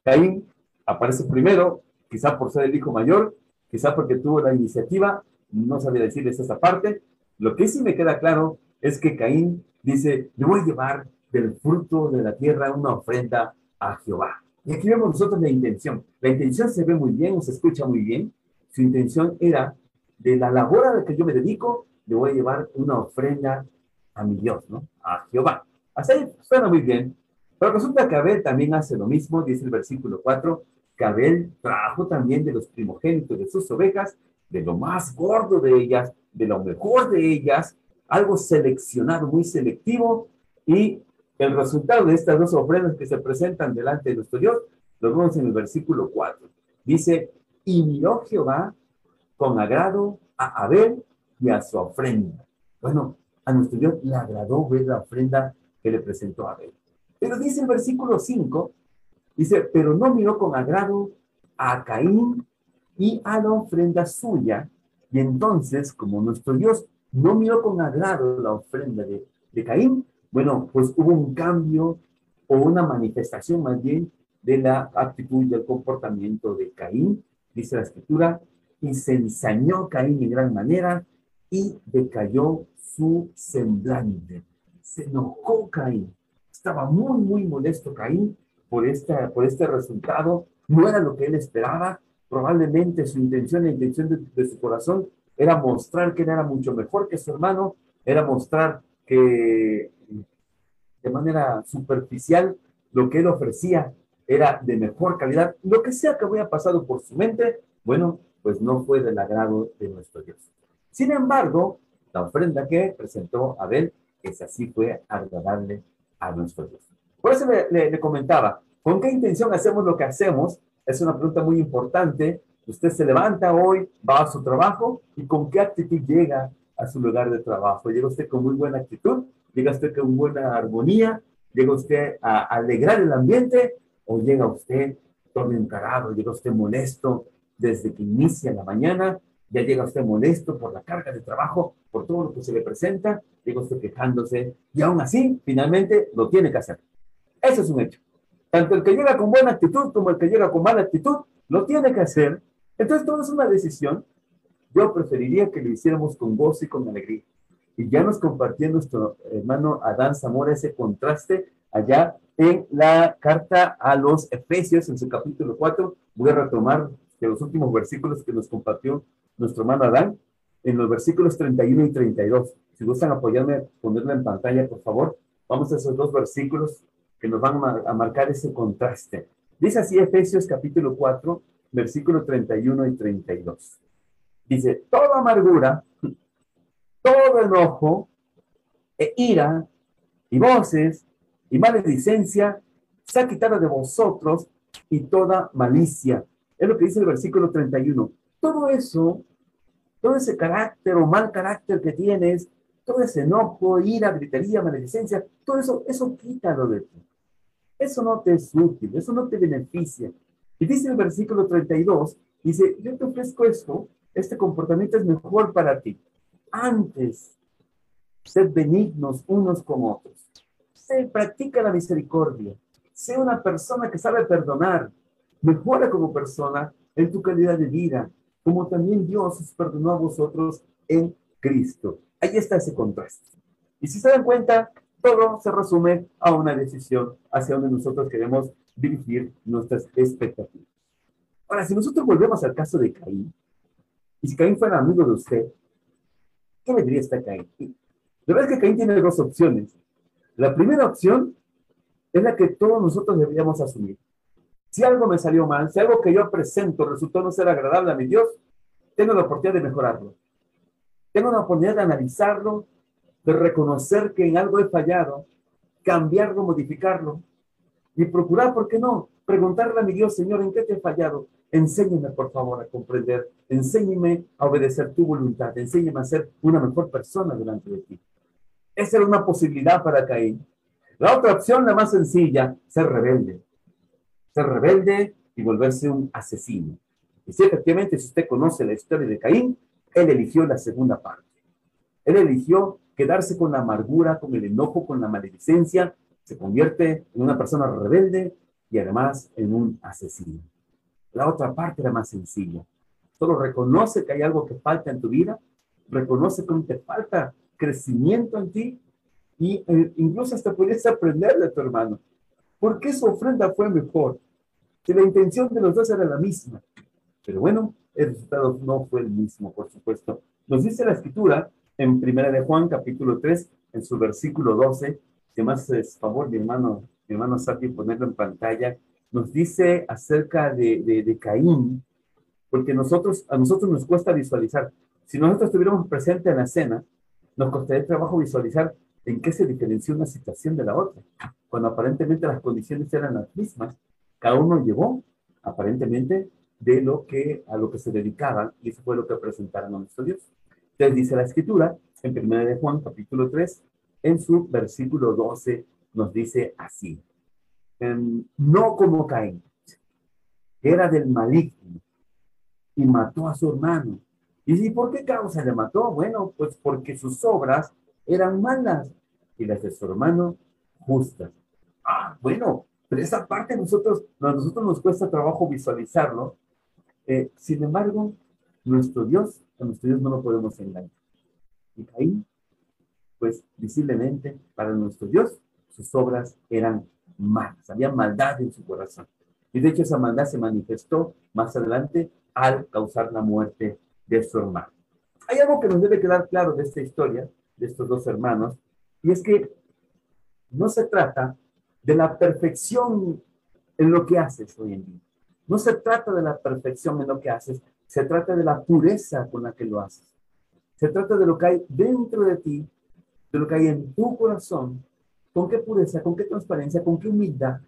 Caín aparece primero, quizá por ser el hijo mayor, quizá porque tuvo la iniciativa, no sabía decirles esa parte. Lo que sí me queda claro es que Caín dice, le voy a llevar del fruto de la tierra una ofrenda a Jehová. Y aquí vemos nosotros la intención. La intención se ve muy bien, se escucha muy bien. Su intención era, de la labor a la que yo me dedico, le voy a llevar una ofrenda a mi Dios, ¿no? A Jehová. Ahí suena muy bien. Pero resulta que Abel también hace lo mismo, dice el versículo 4, que Abel trajo también de los primogénitos de sus ovejas, de lo más gordo de ellas, de lo mejor de ellas, algo seleccionado, muy selectivo, y el resultado de estas dos ofrendas que se presentan delante de nuestro Dios, lo vemos en el versículo 4. Dice, y miró Jehová con agrado a Abel y a su ofrenda. Bueno, a nuestro Dios le agradó ver la ofrenda que le presentó Abel. Pero dice el versículo 5, dice, pero no miró con agrado a Caín y a la ofrenda suya. Y entonces, como nuestro Dios no miró con agrado la ofrenda de, Caín, bueno, pues hubo un cambio o una manifestación más bien de la actitud y del comportamiento de Caín, dice la escritura, y se ensañó Caín en gran manera y decayó su semblante. Se enojó Caín. Estaba muy, muy molesto Caín por, esta, por este resultado. No era lo que él esperaba. Probablemente su intención, la intención de, su corazón era mostrar que él era mucho mejor que su hermano, era mostrar que de manera superficial lo que él ofrecía era de mejor calidad, lo que sea que hubiera pasado por su mente, bueno, pues no fue del agrado de nuestro Dios. Sin embargo, la ofrenda que presentó Abel, esa así fue agradable a nuestro Dios. Por eso le, comentaba, ¿con qué intención hacemos lo que hacemos? Es una pregunta muy importante. Usted se levanta hoy, va a su trabajo y con qué actitud llega a su lugar de trabajo. ¿Llega usted con muy buena actitud? ¿Llega usted con buena armonía? ¿Llega usted a alegrar el ambiente? ¿O llega usted todo encarado? ¿Llega usted molesto desde que inicia la mañana? ¿Ya llega usted molesto por la carga de trabajo, por todo lo que se le presenta? ¿Llega usted quejándose? Y aún así, finalmente, lo tiene que hacer. Eso es un hecho. Tanto el que llega con buena actitud como el que llega con mala actitud, lo tiene que hacer. Entonces, todo es una decisión. Yo preferiría que lo hiciéramos con gozo y con alegría. Y ya nos compartió nuestro hermano Adán Zamora ese contraste allá en la carta a los Efesios, en su capítulo 4. Voy a retomar de los últimos versículos que nos compartió nuestro hermano Adán, en los versículos 31 y 32. Si gustan apoyarme, ponerla en pantalla, por favor. Vamos a esos dos versículos que nos van a marcar ese contraste. Dice así Efesios capítulo 4, versículo 31 y 32. Dice, toda amargura todo enojo, e ira, y voces, y maledicencia, se ha quitado de vosotros y toda malicia. Es lo que dice el versículo 31. Todo eso, todo ese carácter o mal carácter que tienes, todo ese enojo, ira, gritería, maledicencia, todo eso, eso quítalo de ti. Eso no te es útil, eso no te beneficia. Y dice el versículo 32, dice, yo te ofrezco esto, este comportamiento es mejor para ti antes, sed benignos unos con otros. Se practica la misericordia. Sé una persona que sabe perdonar. Mejora como persona en tu calidad de vida, como también Dios os perdonó a vosotros en Cristo. Ahí está ese contraste. Y si se dan cuenta, todo se resume a una decisión hacia donde nosotros queremos dirigir nuestras expectativas. Ahora, si nosotros volvemos al caso de Caín, y si Caín fuera amigo de usted, ¿qué vendría esta Caín? La verdad es que Caín tiene dos opciones. La primera opción es la que todos nosotros deberíamos asumir. Si algo me salió mal, si algo que yo presento resultó no ser agradable a mi Dios, tengo la oportunidad de mejorarlo. Tengo la oportunidad de analizarlo, de reconocer que en algo he fallado, cambiarlo, modificarlo y procurar, ¿por qué no? Preguntarle a mi Dios, Señor, ¿en qué te he fallado? Enséñeme, por favor, a comprender. Enséñeme a obedecer tu voluntad. Enséñeme a ser una mejor persona delante de ti. Esa era una posibilidad para Caín. La otra opción, la más sencilla, ser rebelde. Ser rebelde y volverse un asesino. Y si efectivamente, si usted conoce la historia de Caín, él eligió la segunda parte. Él eligió quedarse con la amargura, con el enojo, con la maledicencia. Se convierte en una persona rebelde y además en un asesino. La otra parte era más sencilla. Solo reconoce que hay algo que falta en tu vida, reconoce que te falta crecimiento en ti y eh, incluso hasta puedes aprender de tu hermano. ¿Por qué su ofrenda fue mejor? Si la intención de los dos era la misma. Pero bueno, el resultado no fue el mismo, por supuesto. Nos dice la escritura en Primera de Juan, capítulo 3, en su versículo 12, que más es favor, mi hermano, mi hermano Sati, ponerlo en pantalla, nos dice acerca de, de, Caín, porque nosotros, a nosotros nos cuesta visualizar. Si nosotros estuviéramos presentes en la escena, nos costaría trabajo visualizar en qué se diferencia una situación de la otra, cuando aparentemente las condiciones eran las mismas. Cada uno llevó, aparentemente, de lo que, a lo que se dedicaban, y eso fue lo que presentaron a nuestro Dios. Entonces dice la escritura en 1 de Juan capítulo 3, en su versículo 12 nos dice así, no como Caín, que era del maligno y mató a su hermano. ¿Y por qué causa le mató? Bueno, pues porque sus obras eran malas y las de su hermano justas. Ah, bueno, pero esa parte nosotros, a nosotros nos cuesta trabajo visualizarlo. Eh, sin embargo, nuestro Dios, a nuestro Dios no lo podemos engañar. Y Caín, pues visiblemente para nuestro Dios, sus obras eran malas, había maldad en su corazón. Y de hecho esa maldad se manifestó más adelante al causar la muerte de su hermano. Hay algo que nos debe quedar claro de esta historia, de estos dos hermanos, y es que no se trata de la perfección en lo que haces hoy en día. No se trata de la perfección en lo que haces, se trata de la pureza con la que lo haces. Se trata de lo que hay dentro de ti, de lo que hay en tu corazón, con qué pureza, con qué transparencia, con qué humildad,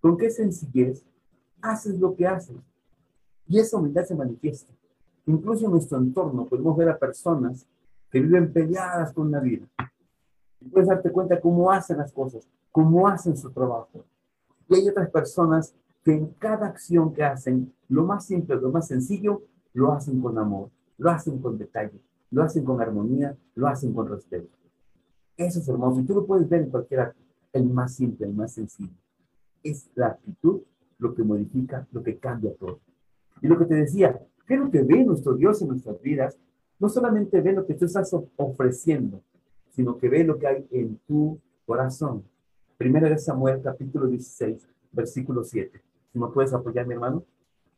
con qué sencillez haces lo que haces. Y esa humildad se manifiesta. Incluso en nuestro entorno podemos ver a personas que viven peleadas con la vida. Puedes darte cuenta cómo hacen las cosas, cómo hacen su trabajo. Y hay otras personas que en cada acción que hacen, lo más simple, lo más sencillo, lo hacen con amor, lo hacen con detalle, lo hacen con armonía, lo hacen con respeto. Eso es hermoso y tú lo puedes ver en cualquier acto, el más simple, el más sencillo. Es la actitud lo que modifica, lo que cambia todo. Y lo que te decía, ¿qué es lo que ve nuestro Dios en nuestras vidas? No solamente ve lo que tú estás ofreciendo, sino que ve lo que hay en tu corazón. Primera de Samuel, capítulo 16, versículo 7. Si me puedes apoyar, mi hermano.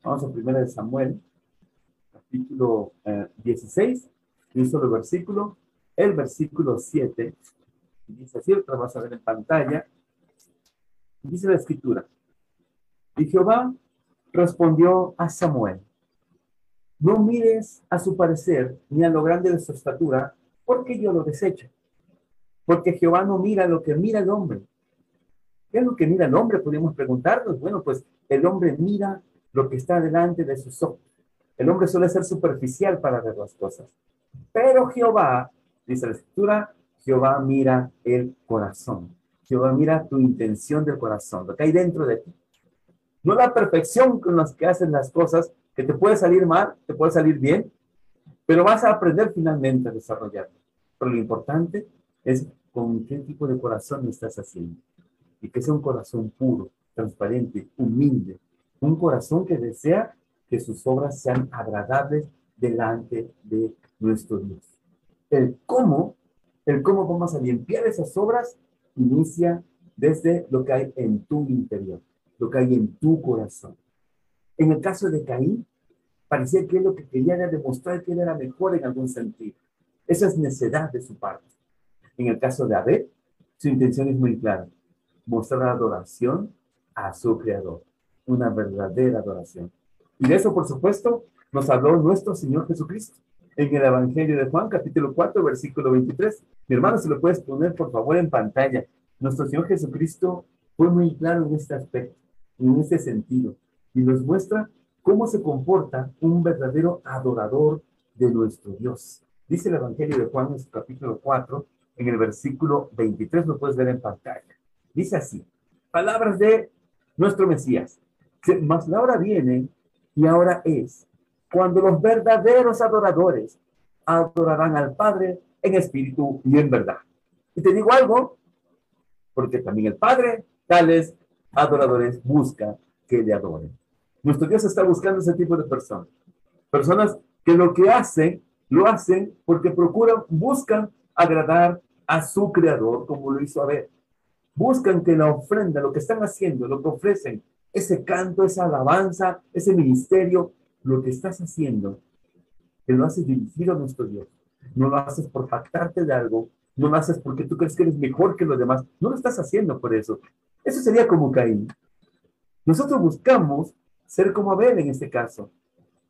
Vamos a Primera de Samuel, capítulo 16, eh, y un solo versículo, el versículo 7. Dice así, lo vas a ver en pantalla. Dice la escritura. Y Jehová respondió a Samuel, no mires a su parecer ni a lo grande de su estatura, porque yo lo desecho. Porque Jehová no mira lo que mira el hombre. ¿Qué es lo que mira el hombre? Podríamos preguntarnos. Bueno, pues el hombre mira lo que está delante de sus ojos. El hombre suele ser superficial para ver las cosas. Pero Jehová, dice la escritura, Jehová mira el corazón. Jehová mira tu intención del corazón, lo que hay dentro de ti. No la perfección con las que hacen las cosas, que te puede salir mal, te puede salir bien, pero vas a aprender finalmente a desarrollarlo. Pero lo importante es con qué tipo de corazón estás haciendo. Y que sea un corazón puro, transparente, humilde. Un corazón que desea que sus obras sean agradables delante de nuestro Dios. El cómo, el cómo vamos a limpiar esas obras inicia desde lo que hay en tu interior, lo que hay en tu corazón. En el caso de Caín, parecía que lo que quería era demostrar que él era mejor en algún sentido. Esa es necedad de su parte. En el caso de Abel, su intención es muy clara, mostrar adoración a su creador, una verdadera adoración. Y de eso, por supuesto, nos habló nuestro Señor Jesucristo en el Evangelio de Juan, capítulo 4, versículo 23. Mi hermano, se lo puedes poner, por favor, en pantalla. Nuestro Señor Jesucristo fue muy claro en este aspecto, en este sentido, y nos muestra cómo se comporta un verdadero adorador de nuestro Dios. Dice el Evangelio de Juan en su capítulo 4, en el versículo 23, lo puedes ver en pantalla. Dice así, palabras de nuestro Mesías. Mas la hora viene y ahora es cuando los verdaderos adoradores adorarán al Padre en espíritu y en verdad. Y te digo algo, porque también el Padre, tales adoradores, busca que le adoren. Nuestro Dios está buscando ese tipo de personas. Personas que lo que hacen, lo hacen porque procuran, buscan agradar a su creador, como lo hizo Abel. Buscan que la ofrenda, lo que están haciendo, lo que ofrecen, ese canto, esa alabanza, ese ministerio, lo que estás haciendo, que lo haces dirigido a nuestro Dios. No lo haces por pactarte de algo, no lo haces porque tú crees que eres mejor que los demás, no lo estás haciendo por eso. Eso sería como Caín. Nosotros buscamos ser como Abel en este caso.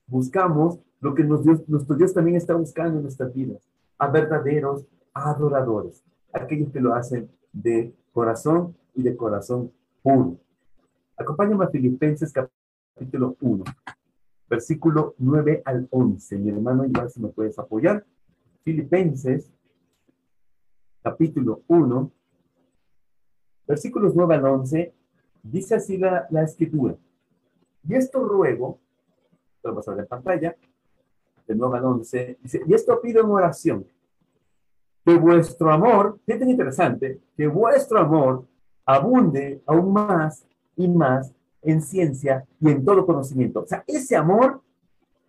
Buscamos lo que nuestro Dios también está buscando en nuestras vidas, a verdaderos adoradores, aquellos que lo hacen de corazón y de corazón puro. Acompáñame a Filipenses capítulo 1. versículo 9 al 11. Mi hermano, igual si me puedes apoyar. Filipenses, capítulo 1, versículos 9 al 11, dice así la, la escritura. Y esto ruego, lo vamos a ver en pantalla, de 9 al 11, dice, y esto pido en oración, que vuestro amor, qué tan interesante, que vuestro amor abunde aún más y más en ciencia y en todo conocimiento. O sea, ese amor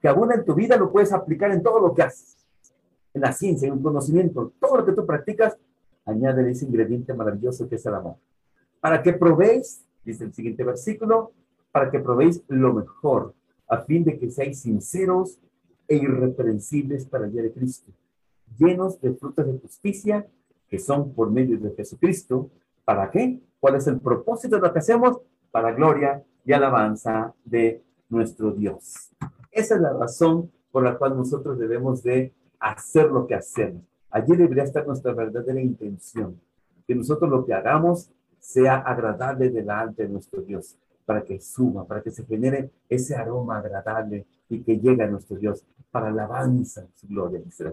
que abunda en tu vida lo puedes aplicar en todo lo que haces. En la ciencia, en el conocimiento, todo lo que tú practicas, añade ese ingrediente maravilloso que es el amor. Para que probéis, dice el siguiente versículo, para que probéis lo mejor, a fin de que seáis sinceros e irreprensibles para el día de Cristo, llenos de frutos de justicia que son por medio de Jesucristo. ¿Para qué? ¿Cuál es el propósito de lo que hacemos? Para gloria y alabanza de nuestro Dios. Esa es la razón por la cual nosotros debemos de hacer lo que hacemos. Allí debería estar nuestra verdadera intención, que nosotros lo que hagamos sea agradable delante de nuestro Dios, para que suba, para que se genere ese aroma agradable y que llegue a nuestro Dios para alabanza su gloria, dice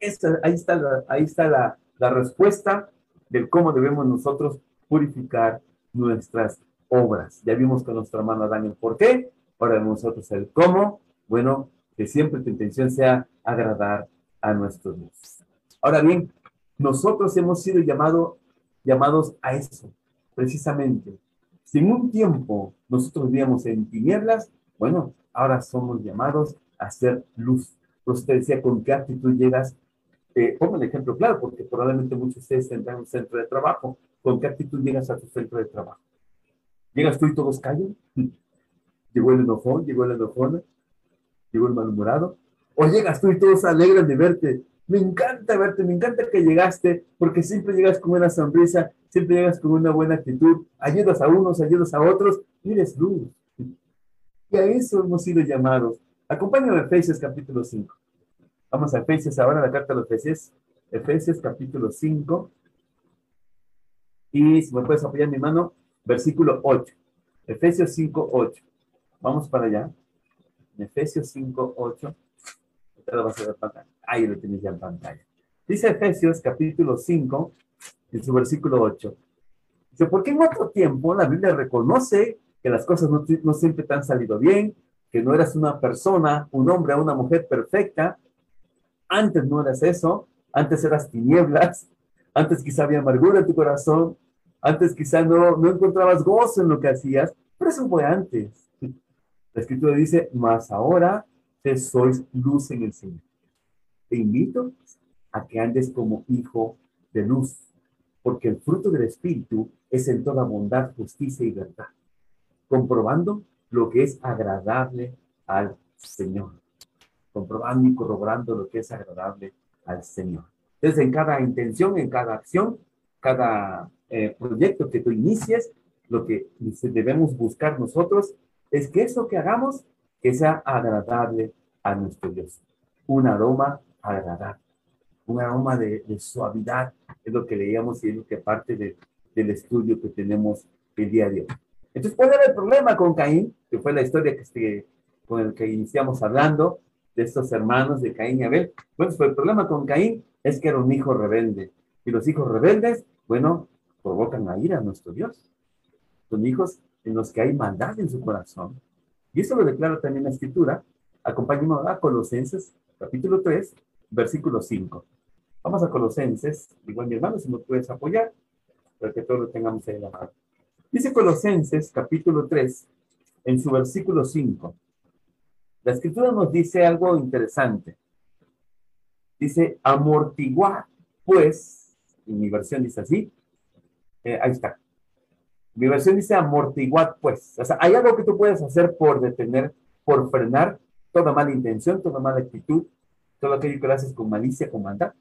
la ahí está, la, ahí está la, la respuesta del cómo debemos nosotros purificar nuestras obras. Ya vimos con nuestro hermano Adán el por qué, ahora nosotros el cómo. Bueno, que siempre tu intención sea agradar a nuestro Dios. Ahora bien, nosotros hemos sido llamado, llamados a eso, precisamente. Si en un tiempo nosotros vivíamos en tinieblas, bueno, ahora somos llamados a ser luz. usted decía, ¿con qué actitud llegas? Eh, pongo el ejemplo claro, porque probablemente muchos de ustedes tendrán un centro de trabajo. ¿Con qué actitud llegas a tu centro de trabajo? ¿Llegas tú y todos callan? ¿Llegó el enojón? ¿Llegó el enojona? ¿Llegó el malhumorado? ¿O llegas tú y todos se alegran de verte? Me encanta verte, me encanta que llegaste, porque siempre llegas con una sonrisa, siempre llegas con una buena actitud, ayudas a unos, ayudas a otros, y eres luz. Y a eso hemos sido llamados. Acompáñame a Efesios capítulo 5. Vamos a Efesios ahora, la carta de los Efesios. Efesios capítulo 5. Y si me puedes apoyar mi mano, versículo 8. Efesios 5, 8. Vamos para allá. Efesios 5, 8. Lo vas a ver pantalla. Ahí lo tienes ya en pantalla. Dice Efesios capítulo 5, en su versículo 8. Dice, porque en otro tiempo la Biblia reconoce que las cosas no, no siempre te han salido bien, que no eras una persona, un hombre o una mujer perfecta. Antes no eras eso, antes eras tinieblas, antes quizá había amargura en tu corazón, antes quizá no, no encontrabas gozo en lo que hacías, pero eso fue antes. La escritura dice, más ahora te sois luz en el Señor. Te invito a que andes como hijo de luz, porque el fruto del Espíritu es en toda bondad, justicia y verdad, comprobando lo que es agradable al Señor, comprobando y corroborando lo que es agradable al Señor. Entonces, en cada intención, en cada acción, cada eh, proyecto que tú inicies, lo que debemos buscar nosotros es que eso que hagamos, que sea agradable a nuestro Dios. Un aroma agradable, un aroma de, suavidad, es lo que leíamos y es lo que parte del estudio que tenemos el día de hoy. Entonces, ¿cuál era el problema con Caín? Que fue la historia que este, con el que iniciamos hablando, de estos hermanos de Caín y Abel. Bueno, pues el problema con Caín es que era un hijo rebelde. Y los hijos rebeldes, bueno, provocan a ira a nuestro Dios. Son hijos en los que hay maldad en su corazón. Y eso lo declara también la escritura. Acompáñenme a Colosenses, capítulo 3, versículo 5. Vamos a Colosenses, igual mi hermano, si me puedes apoyar, para que todos lo tengamos ahí en la mano. Dice Colosenses, capítulo 3, en su versículo 5. La escritura nos dice algo interesante. Dice, amortiguar, pues, en mi versión dice así, eh, ahí está. Mi versión dice amortiguar, pues. O sea, hay algo que tú puedes hacer por detener, por frenar toda mala intención, toda mala actitud, todo aquello que lo haces con malicia, con maldad.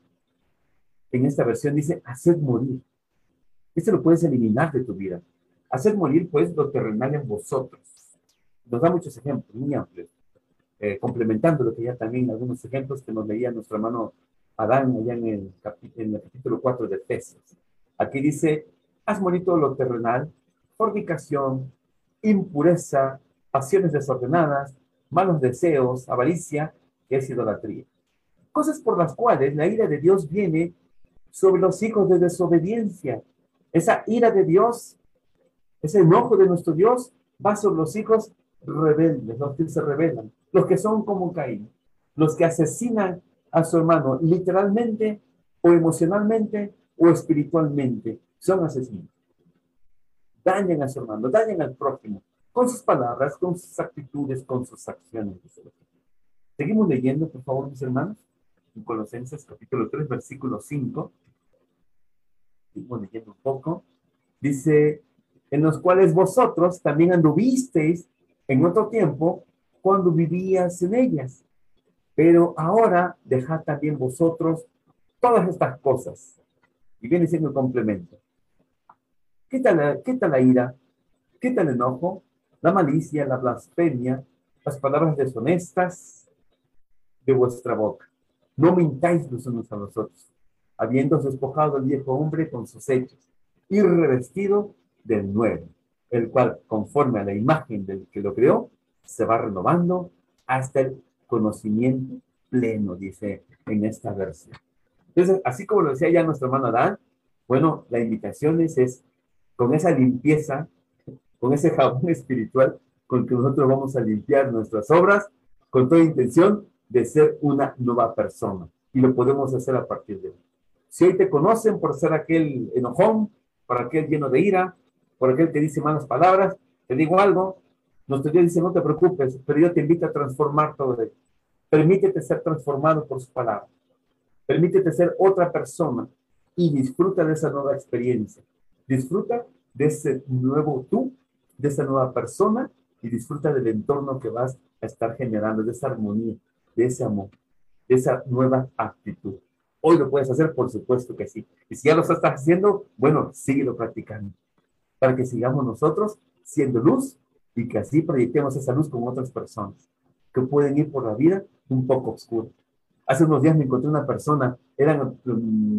En esta versión dice hacer morir. Esto lo puedes eliminar de tu vida. Hacer morir, pues, lo terrenal en vosotros. Nos da muchos ejemplos, muy amplios. Eh, complementando lo que ya también algunos ejemplos que nos leía nuestro hermano Adán allá en el, capítulo 4 de Efesios. Aquí dice, haz morir lo terrenal, fornicación, impureza, pasiones desordenadas, malos deseos, avaricia, que es idolatría. Cosas por las cuales la ira de Dios viene sobre los hijos de desobediencia. Esa ira de Dios, ese enojo de nuestro Dios va sobre los hijos rebeldes, los que se rebelan, los que son como Caín, los que asesinan a su hermano literalmente o emocionalmente o espiritualmente. Son asesinos. Dañan a su hermano, dañan al prójimo, con sus palabras, con sus actitudes, con sus acciones. Seguimos leyendo, por favor, mis hermanos, en Colosenses capítulo 3, versículo 5. Seguimos leyendo un poco. Dice, en los cuales vosotros también anduvisteis en otro tiempo cuando vivías en ellas. Pero ahora dejad también vosotros todas estas cosas. Y viene siendo el complemento. ¿Qué tal, la, ¿Qué tal la ira? ¿Qué tal el enojo? La malicia, la blasfemia, las palabras deshonestas de vuestra boca. No mintáis los unos a los otros, habiendo despojado el viejo hombre con sus hechos y revestido del nuevo, el cual, conforme a la imagen del que lo creó, se va renovando hasta el conocimiento pleno, dice en esta versión. Entonces, así como lo decía ya nuestro hermano Adán, bueno, la invitación es, es con esa limpieza, con ese jabón espiritual con que nosotros vamos a limpiar nuestras obras, con toda intención de ser una nueva persona. Y lo podemos hacer a partir de hoy. Si hoy te conocen por ser aquel enojón, por aquel lleno de ira, por aquel que dice malas palabras, te digo algo, nuestro Dios dice, no te preocupes, pero yo te invito a transformar todo esto. Permítete ser transformado por su palabra. Permítete ser otra persona y disfruta de esa nueva experiencia. Disfruta de ese nuevo tú, de esa nueva persona y disfruta del entorno que vas a estar generando, de esa armonía, de ese amor, de esa nueva actitud. Hoy lo puedes hacer, por supuesto que sí. Y si ya lo estás haciendo, bueno, síguelo practicando. Para que sigamos nosotros siendo luz y que así proyectemos esa luz con otras personas que pueden ir por la vida un poco oscura. Hace unos días me encontré una persona, eran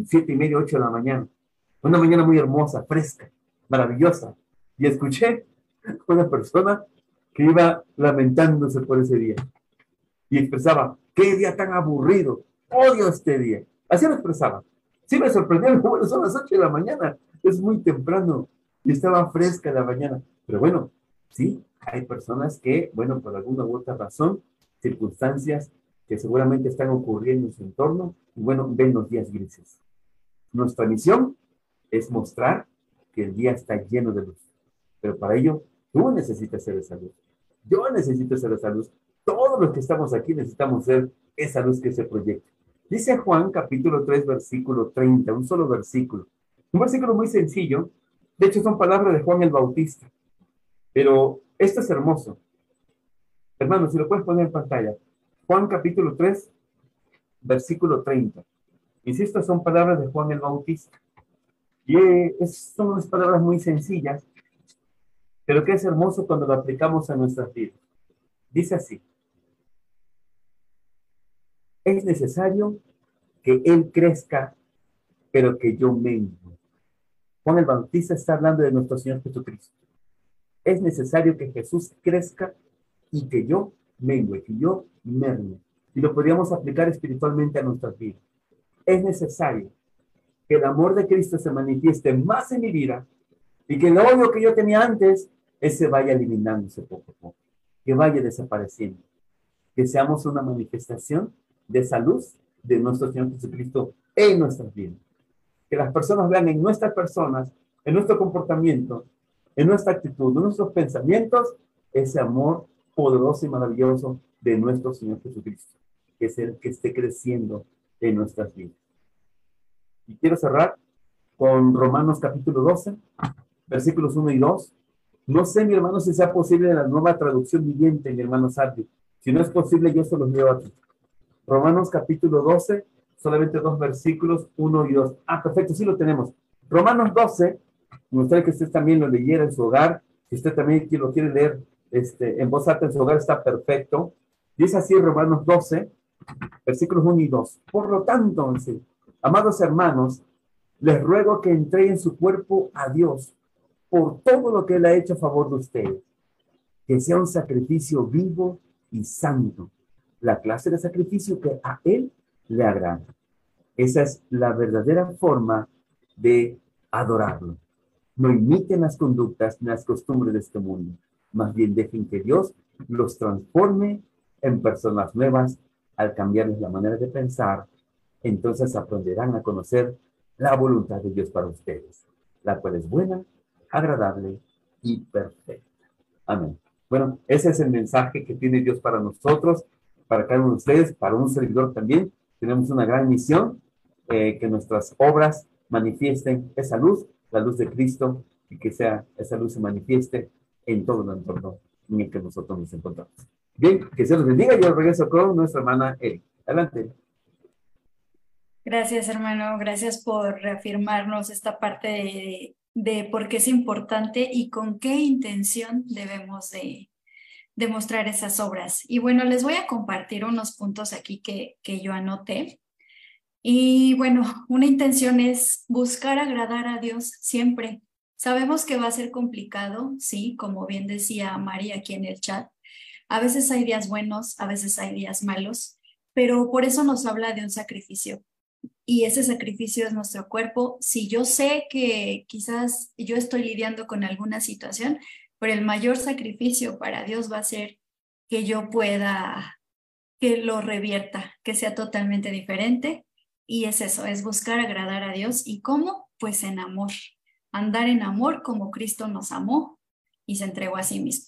siete y media, ocho de la mañana, una mañana muy hermosa, fresca, maravillosa, y escuché una persona que iba lamentándose por ese día y expresaba, qué día tan aburrido, odio este día. Así lo expresaba. Sí me sorprendió, bueno, son las ocho de la mañana, es muy temprano y estaba fresca la mañana, pero bueno, sí, hay personas que, bueno, por alguna u otra razón, circunstancias que seguramente están ocurriendo en su entorno, y bueno, ven los días grises. Nuestra misión es mostrar que el día está lleno de luz, pero para ello tú necesitas ser esa luz. Yo necesito ser esa luz. Todos los que estamos aquí necesitamos ser esa luz que se proyecta. Dice Juan capítulo 3, versículo 30, un solo versículo. Un versículo muy sencillo. De hecho, son palabras de Juan el Bautista. Pero esto es hermoso. Hermanos, si lo puedes poner en pantalla. Juan capítulo 3, versículo 30. Insisto, son palabras de Juan el Bautista. Y son unas palabras muy sencillas, pero que es hermoso cuando lo aplicamos a nuestras vidas. Dice así. Es necesario que Él crezca, pero que yo mengue. Juan el Bautista está hablando de nuestro Señor Jesucristo es necesario que Jesús crezca y que yo mengue, que yo merme. Y lo podríamos aplicar espiritualmente a nuestras vidas. Es necesario que el amor de Cristo se manifieste más en mi vida y que el odio que yo tenía antes, ese vaya eliminándose poco a poco, que vaya desapareciendo. Que seamos una manifestación de esa luz de nuestro Señor Jesucristo en nuestras vidas. Que las personas vean en nuestras personas, en nuestro comportamiento, en nuestra actitud, en nuestros pensamientos, ese amor poderoso y maravilloso de nuestro Señor Jesucristo, que es el que esté creciendo en nuestras vidas. Y quiero cerrar con Romanos capítulo 12, versículos 1 y 2. No sé, mi hermano, si sea posible la nueva traducción viviente, mi hermano Sardi. Si no es posible, yo se los leo aquí. Romanos capítulo 12, solamente dos versículos, 1 y 2. Ah, perfecto, sí lo tenemos. Romanos 12, me gustaría que usted también lo leyera en su hogar. Si usted también lo quiere leer este, en voz alta en su hogar, está perfecto. Dice así Romanos 12, versículos 1 y 2. Por lo tanto, amados hermanos, les ruego que entreguen su cuerpo a Dios por todo lo que Él ha hecho a favor de ustedes. Que sea un sacrificio vivo y santo, la clase de sacrificio que a Él le agrada. Esa es la verdadera forma de adorarlo. No imiten las conductas ni las costumbres de este mundo. Más bien dejen que Dios los transforme en personas nuevas al cambiarles la manera de pensar. Entonces aprenderán a conocer la voluntad de Dios para ustedes, la cual es buena, agradable y perfecta. Amén. Bueno, ese es el mensaje que tiene Dios para nosotros, para cada uno de ustedes, para un servidor también. Tenemos una gran misión, eh, que nuestras obras manifiesten esa luz, la luz de Cristo, y que sea esa luz se manifieste en todo el entorno en el que nosotros nos encontramos. Bien, que se los bendiga. Yo regreso con nuestra hermana Eli. Adelante. Gracias, hermano. Gracias por reafirmarnos esta parte de, de por qué es importante y con qué intención debemos de, demostrar esas obras. Y bueno, les voy a compartir unos puntos aquí que, que yo anoté. Y bueno, una intención es buscar agradar a Dios siempre. Sabemos que va a ser complicado, sí, como bien decía María aquí en el chat. A veces hay días buenos, a veces hay días malos, pero por eso nos habla de un sacrificio y ese sacrificio es nuestro cuerpo. Si yo sé que quizás yo estoy lidiando con alguna situación, pero el mayor sacrificio para Dios va a ser que yo pueda, que lo revierta, que sea totalmente diferente. Y es eso, es buscar agradar a Dios. ¿Y cómo? Pues en amor. Andar en amor como Cristo nos amó y se entregó a sí mismo.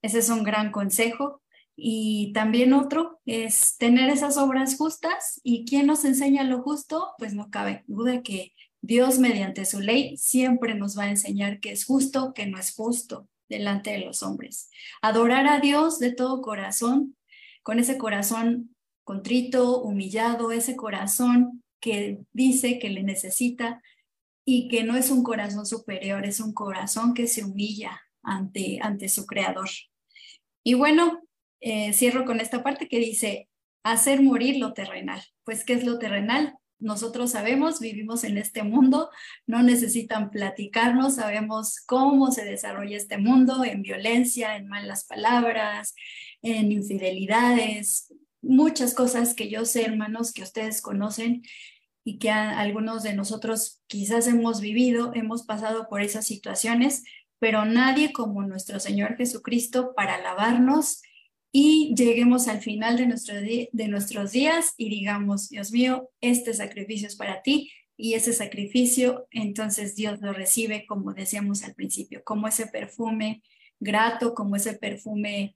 Ese es un gran consejo y también otro es tener esas obras justas. ¿Y quién nos enseña lo justo? Pues no cabe duda que Dios mediante su ley siempre nos va a enseñar que es justo, que no es justo delante de los hombres. Adorar a Dios de todo corazón, con ese corazón contrito, humillado, ese corazón que dice que le necesita y que no es un corazón superior, es un corazón que se humilla ante, ante su creador. Y bueno, eh, cierro con esta parte que dice, hacer morir lo terrenal. Pues, ¿qué es lo terrenal? Nosotros sabemos, vivimos en este mundo, no necesitan platicarnos, sabemos cómo se desarrolla este mundo en violencia, en malas palabras, en infidelidades, muchas cosas que yo sé, hermanos, que ustedes conocen y que algunos de nosotros quizás hemos vivido, hemos pasado por esas situaciones, pero nadie como nuestro Señor Jesucristo para alabarnos y lleguemos al final de, nuestro de nuestros días y digamos, Dios mío, este sacrificio es para ti y ese sacrificio entonces Dios lo recibe como decíamos al principio, como ese perfume grato, como ese perfume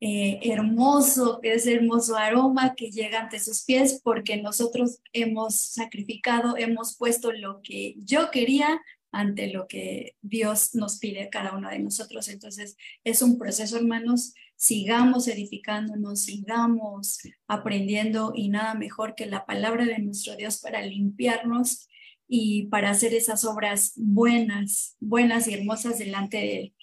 eh, hermoso, ese hermoso aroma que llega ante sus pies porque nosotros hemos sacrificado, hemos puesto lo que yo quería ante lo que Dios nos pide cada uno de nosotros. Entonces, es un proceso, hermanos, sigamos edificándonos, sigamos aprendiendo y nada mejor que la palabra de nuestro Dios para limpiarnos y para hacer esas obras buenas, buenas y hermosas delante de Él.